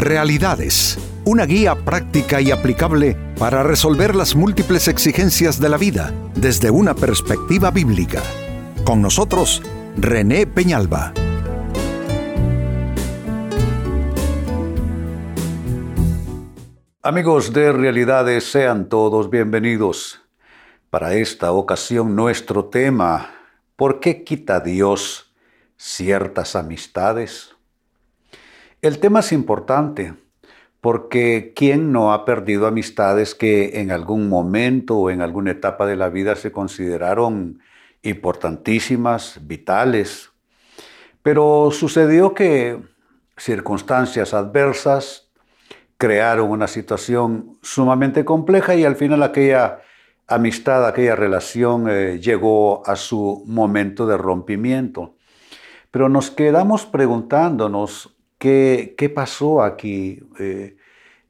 Realidades, una guía práctica y aplicable para resolver las múltiples exigencias de la vida desde una perspectiva bíblica. Con nosotros, René Peñalba. Amigos de Realidades, sean todos bienvenidos. Para esta ocasión nuestro tema, ¿por qué quita Dios ciertas amistades? El tema es importante porque ¿quién no ha perdido amistades que en algún momento o en alguna etapa de la vida se consideraron importantísimas, vitales? Pero sucedió que circunstancias adversas crearon una situación sumamente compleja y al final aquella amistad, aquella relación eh, llegó a su momento de rompimiento. Pero nos quedamos preguntándonos ¿Qué, pasó aquí? Eh,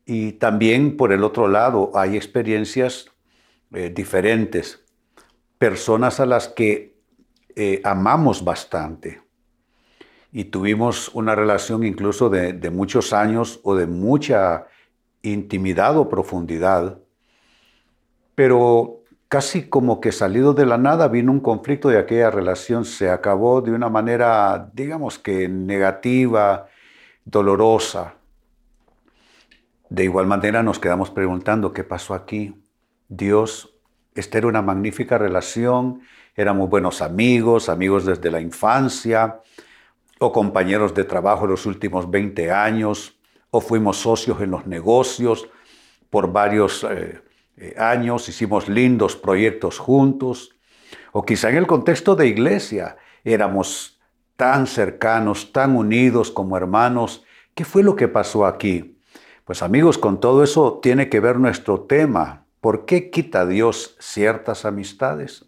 y también por el otro lado hay experiencias eh, diferentes, personas a las que eh, amamos bastante. Y tuvimos una relación incluso de, de, muchos años o de mucha intimidad o profundidad, pero casi como que salido de la nada vino un conflicto y aquella relación se acabó de una manera, digamos que negativa, dolorosa. De igual manera nos quedamos preguntando qué pasó aquí. Dios, esta era una magnífica relación, éramos buenos amigos, amigos desde la infancia, o compañeros de trabajo los últimos 20 años, o fuimos socios en los negocios por varios eh, eh, años, hicimos lindos proyectos juntos, o quizá en el contexto de iglesia éramos tan cercanos, tan unidos como hermanos. ¿Qué fue lo que pasó aquí? Pues amigos, con todo eso tiene que ver nuestro tema. ¿Por qué quita Dios ciertas amistades?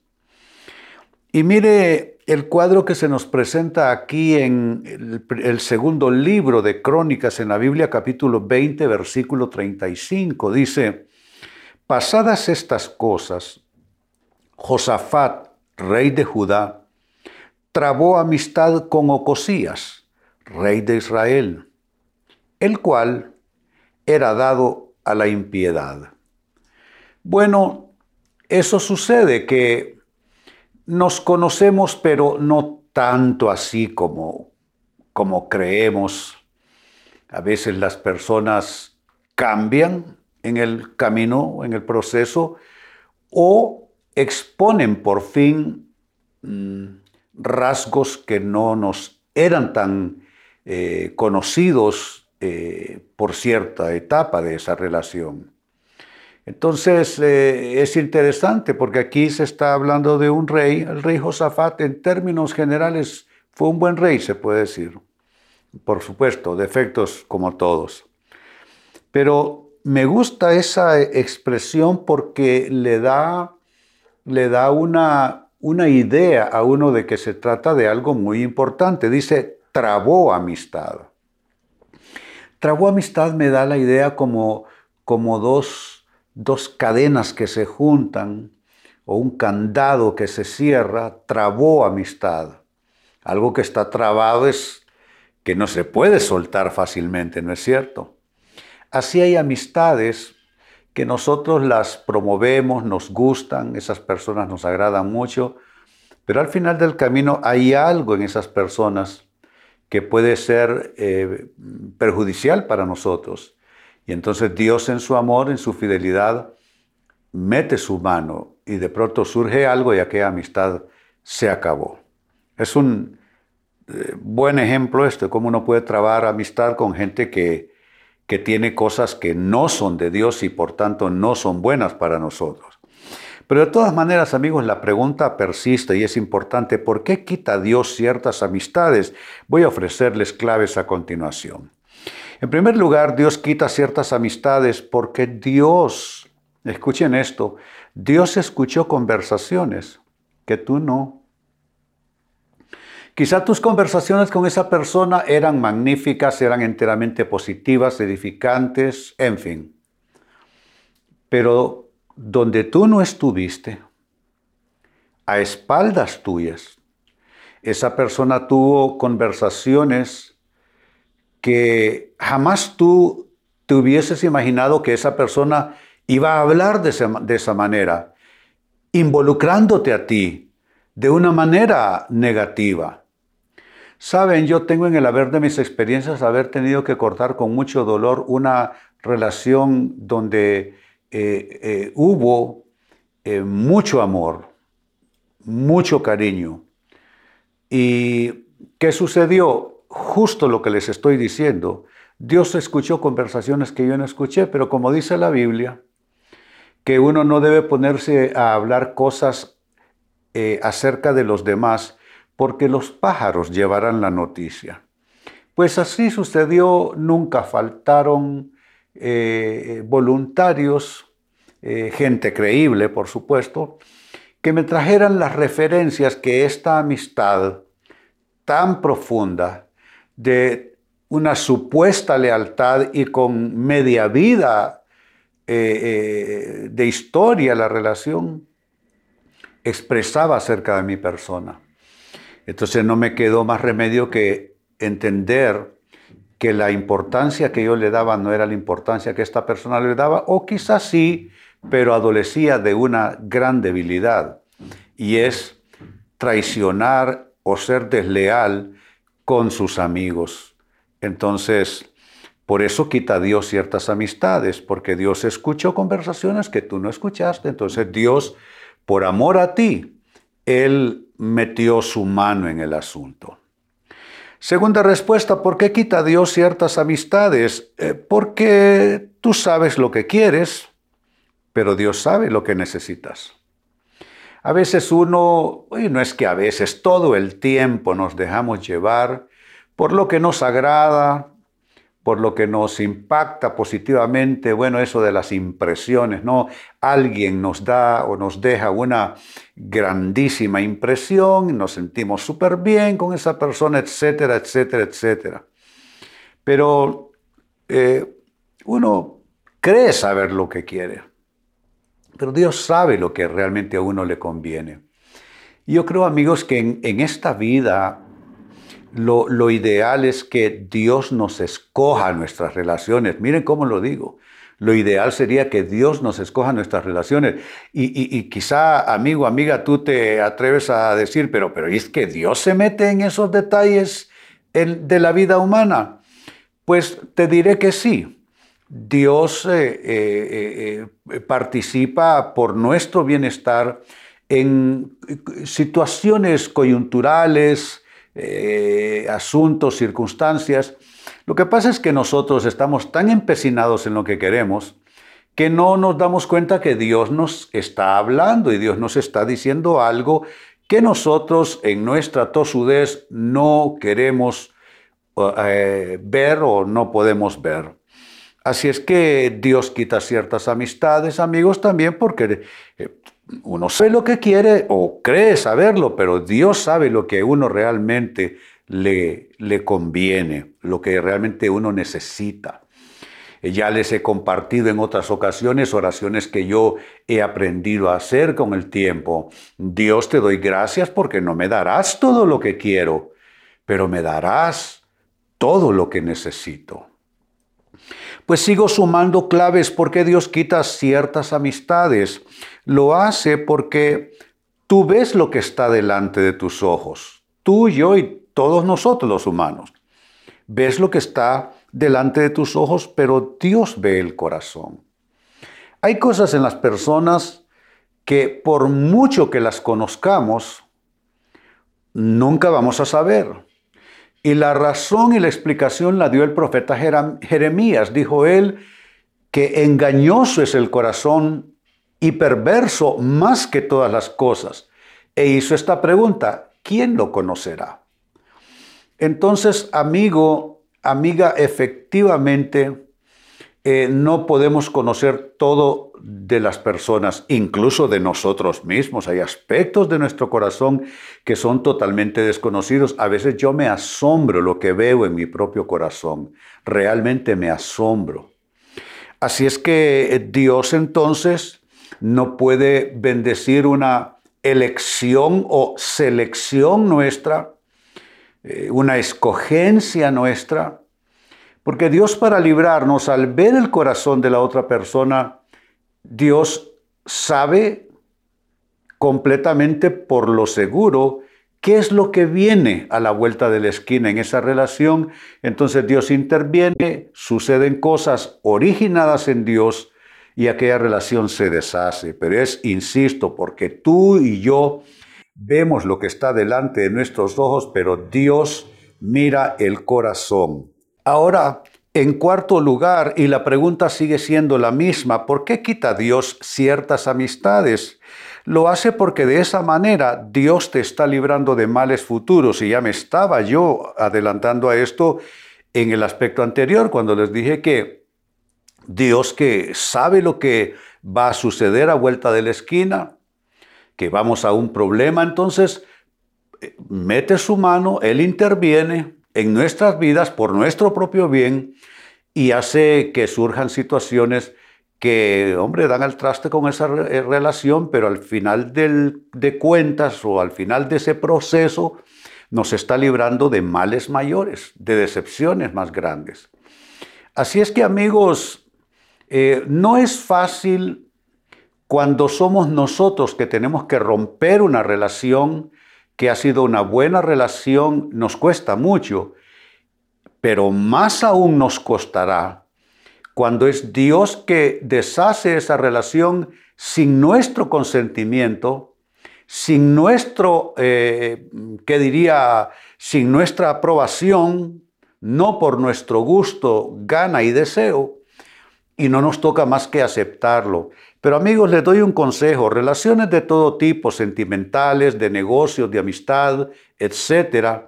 Y mire el cuadro que se nos presenta aquí en el, segundo libro de Crónicas en la Biblia, capítulo 20, versículo 35. Dice, pasadas estas cosas, Josafat, rey de Judá, trabó amistad con Ocosías, rey de Israel, el cual era dado a la impiedad. Bueno, eso sucede que nos conocemos, pero no tanto así como, como creemos. A veces las personas cambian en el camino, en el proceso, o exponen por fin mm, rasgos que no nos eran tan eh, conocidos eh, por cierta etapa de esa relación. Entonces eh, es interesante porque aquí se está hablando de un rey, el rey Josafat en términos generales fue un buen rey, se puede decir. Por supuesto, defectos como todos. Pero me gusta esa expresión porque le da, le da una, una idea a uno de que se trata de algo muy importante. Dice, trabó amistad. Trabó amistad me da la idea como, como dos, dos cadenas que se juntan o un candado que se cierra, trabó amistad. Algo que está trabado es que no se puede soltar fácilmente, ¿no es cierto? Así hay amistades que nosotros las promovemos, nos gustan, esas personas nos agradan mucho, pero al final del camino hay algo en esas personas que puede ser eh, perjudicial para nosotros. Y entonces Dios en su amor, en su fidelidad, mete su mano y de pronto surge algo y aquella amistad se acabó. Es un eh, buen ejemplo esto, cómo uno puede trabar amistad con gente que, que tiene cosas que no son de Dios y por tanto no son buenas para nosotros. Pero de todas maneras, amigos, la pregunta persiste y es importante. ¿Por qué quita Dios ciertas amistades? Voy a ofrecerles claves a continuación. En primer lugar, Dios quita ciertas amistades porque Dios, escuchen esto, Dios escuchó conversaciones que tú no. Quizá tus conversaciones con esa persona eran magníficas, eran enteramente positivas, edificantes, en fin. Pero donde tú no estuviste, a espaldas tuyas, esa persona tuvo conversaciones que jamás tú te hubieses imaginado que esa persona iba a hablar de esa, de esa manera, involucrándote a ti de una manera negativa. Saben, yo tengo en el haber de mis experiencias haber tenido que cortar con mucho dolor una relación donde eh, eh, hubo eh, mucho amor, mucho cariño. ¿Y qué sucedió? Justo lo que les estoy diciendo. Dios escuchó conversaciones que yo no escuché, pero como dice la Biblia, que uno no debe ponerse a hablar cosas acerca de los demás, porque los pájaros llevarán la noticia. Pues así sucedió, nunca faltaron eh, voluntarios, eh, gente creíble, por supuesto, que me trajeran las referencias que esta amistad tan profunda de una supuesta lealtad y con media vida de historia la relación, expresaba acerca de mi persona. Entonces no me quedó más remedio que entender que la importancia que yo le daba no era la importancia que esta persona le daba, o quizás sí, pero adolecía de una gran debilidad, y es traicionar o ser desleal con sus amigos. Entonces, por eso quita Dios ciertas amistades, porque Dios escuchó conversaciones que tú no escuchaste, entonces Dios por amor a ti, Él metió su mano en el asunto. Segunda respuesta, ¿por qué quita Dios ciertas amistades? Eh, porque tú sabes lo que quieres, pero Dios sabe lo que necesitas. A veces uno, y no es que a veces, todo el tiempo nos dejamos llevar por lo que nos agrada, por lo que nos impacta positivamente, bueno, eso de las impresiones, ¿no? Alguien nos da o nos deja una grandísima impresión, nos sentimos súper bien con esa persona, etcétera, etcétera, etcétera. Pero eh, uno cree saber lo que quiere, pero Dios sabe lo que realmente a uno le conviene. yo creo, amigos, que en, en esta vida lo, ideal es que Dios nos escoja nuestras relaciones. Miren cómo lo digo. Lo ideal sería que Dios nos escoja nuestras relaciones. Y, quizá, amigo, amiga, tú te atreves a decir, pero, pero ¿es que Dios se mete en esos detalles de la vida humana? Pues te diré que sí. Dios eh, eh, eh, participa por nuestro bienestar en situaciones coyunturales, eh, asuntos, circunstancias. Lo que pasa es que nosotros estamos tan empecinados en lo que queremos que no nos damos cuenta que Dios nos está hablando y Dios nos está diciendo algo que nosotros en nuestra tosudez no queremos eh, ver o no podemos ver. Así es que Dios quita ciertas amistades, amigos, también porque eh, uno sabe lo que quiere o cree saberlo, pero Dios sabe lo que uno realmente le, le conviene, lo que realmente uno necesita. Ya les he compartido en otras ocasiones oraciones que yo he aprendido a hacer con el tiempo. Dios te doy gracias porque no me darás todo lo que quiero, pero me darás todo lo que necesito. Pues sigo sumando claves porque Dios quita ciertas amistades lo hace porque tú ves lo que está delante de tus ojos, tú, yo y todos nosotros los humanos. Ves lo que está delante de tus ojos, pero Dios ve el corazón. Hay cosas en las personas que por mucho que las conozcamos, nunca vamos a saber. Y la razón y la explicación la dio el profeta Jeremías. Dijo él que engañoso es el corazón y perverso más que todas las cosas. E hizo esta pregunta, ¿quién lo conocerá? Entonces, amigo, amiga, efectivamente eh, no podemos conocer todo de las personas, incluso de nosotros mismos. Hay aspectos de nuestro corazón que son totalmente desconocidos. A veces yo me asombro lo que veo en mi propio corazón. Realmente me asombro. Así es que Dios entonces no puede bendecir una elección o selección nuestra, eh, una escogencia nuestra, Porque Dios para librarnos, al ver el corazón de la otra persona, Dios sabe completamente por lo seguro qué es lo que viene a la vuelta de la esquina en esa relación. Entonces Dios interviene, suceden cosas originadas en Dios y aquella relación se deshace. Pero es, insisto, porque tú y yo vemos lo que está delante de nuestros ojos, pero Dios mira el corazón. Ahora, en cuarto lugar, y la pregunta sigue siendo la misma, ¿por qué quita Dios ciertas amistades? Lo hace porque de esa manera Dios te está librando de males futuros. Y ya me estaba yo adelantando a esto en el aspecto anterior, cuando les dije que Dios que sabe lo que va a suceder a vuelta de la esquina, que vamos a un problema, entonces eh, mete su mano, Él interviene, en nuestras vidas por nuestro propio bien y hace que surjan situaciones que, hombre, dan al traste con esa eh, relación, pero al final de cuentas o al final de ese proceso nos está librando de males mayores, de decepciones más grandes. Así es que amigos, eh, no es fácil cuando somos nosotros que tenemos que romper una relación que ha sido una buena relación, nos cuesta mucho, pero más aún nos costará cuando es Dios que deshace esa relación sin nuestro consentimiento, sin nuestro, eh, ¿qué diría? Sin nuestra aprobación, no por nuestro gusto, gana y deseo, y no nos toca más que aceptarlo. Pero amigos, les doy un consejo, relaciones de todo tipo, sentimentales, de negocios, de amistad, etc.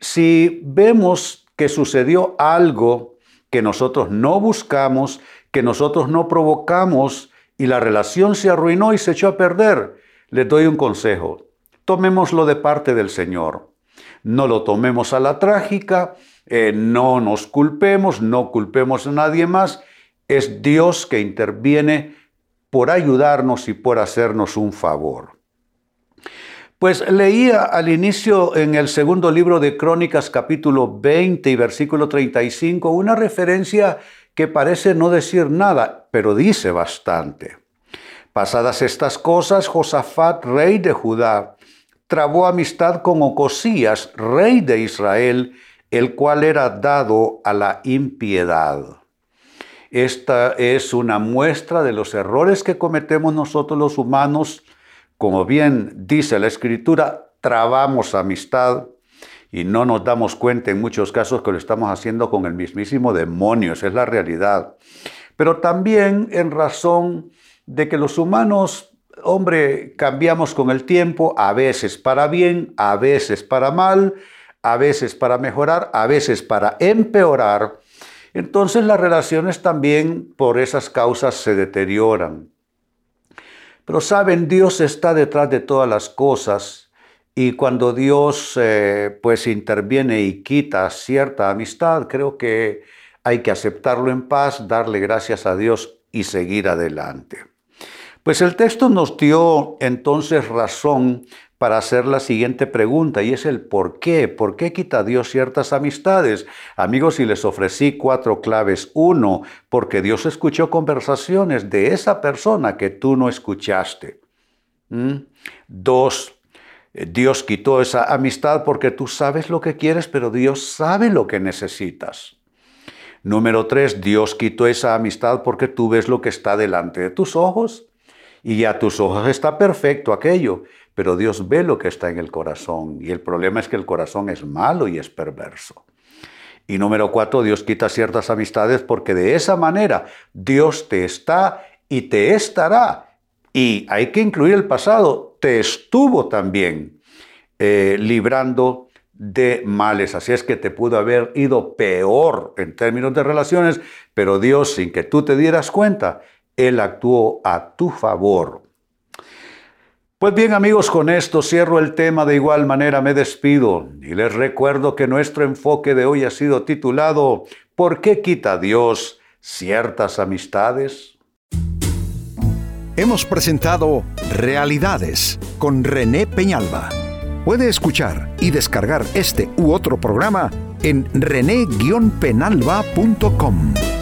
Si vemos que sucedió algo que nosotros no buscamos, que nosotros no provocamos y la relación se arruinó y se echó a perder, les doy un consejo. Tomémoslo de parte del Señor. No lo tomemos a la trágica, eh, no nos culpemos, no culpemos a nadie más. Es Dios que interviene por ayudarnos y por hacernos un favor. Pues leía al inicio en el segundo libro de Crónicas capítulo 20 y versículo 35 una referencia que parece no decir nada, pero dice bastante. Pasadas estas cosas, Josafat, rey de Judá, trabó amistad con Ocosías, rey de Israel, el cual era dado a la impiedad. Esta es una muestra de los errores que cometemos nosotros los humanos. Como bien dice la escritura, trabamos amistad y no nos damos cuenta en muchos casos que lo estamos haciendo con el mismísimo demonio, esa es la realidad. Pero también en razón de que los humanos, hombre, cambiamos con el tiempo, a veces para bien, a veces para mal, a veces para mejorar, a veces para empeorar. Entonces las relaciones también por esas causas se deterioran. Pero saben, Dios está detrás de todas las cosas y cuando Dios eh, pues interviene y quita cierta amistad, creo que hay que aceptarlo en paz, darle gracias a Dios y seguir adelante. Pues el texto nos dio entonces razón para hacer la siguiente pregunta y es el por qué. ¿Por qué quita Dios ciertas amistades? Amigos, y les ofrecí cuatro claves. Uno, porque Dios escuchó conversaciones de esa persona que tú no escuchaste. ¿Mm? Dos, Dios quitó esa amistad porque tú sabes lo que quieres, pero Dios sabe lo que necesitas. Número tres, Dios quitó esa amistad porque tú ves lo que está delante de tus ojos y a tus ojos está perfecto aquello, pero Dios ve lo que está en el corazón y el problema es que el corazón es malo y es perverso. Y número cuatro, Dios quita ciertas amistades porque de esa manera Dios te está y te estará. Y hay que incluir el pasado, te estuvo también eh, librando de males. Así es que te pudo haber ido peor en términos de relaciones, pero Dios, sin que tú te dieras cuenta, él actuó a tu favor. Pues bien amigos, con esto cierro el tema, de igual manera me despido y les recuerdo que nuestro enfoque de hoy ha sido titulado ¿Por qué quita Dios ciertas amistades? Hemos presentado Realidades con René Peñalba. Puede escuchar y descargar este u otro programa en rene-penalba.com.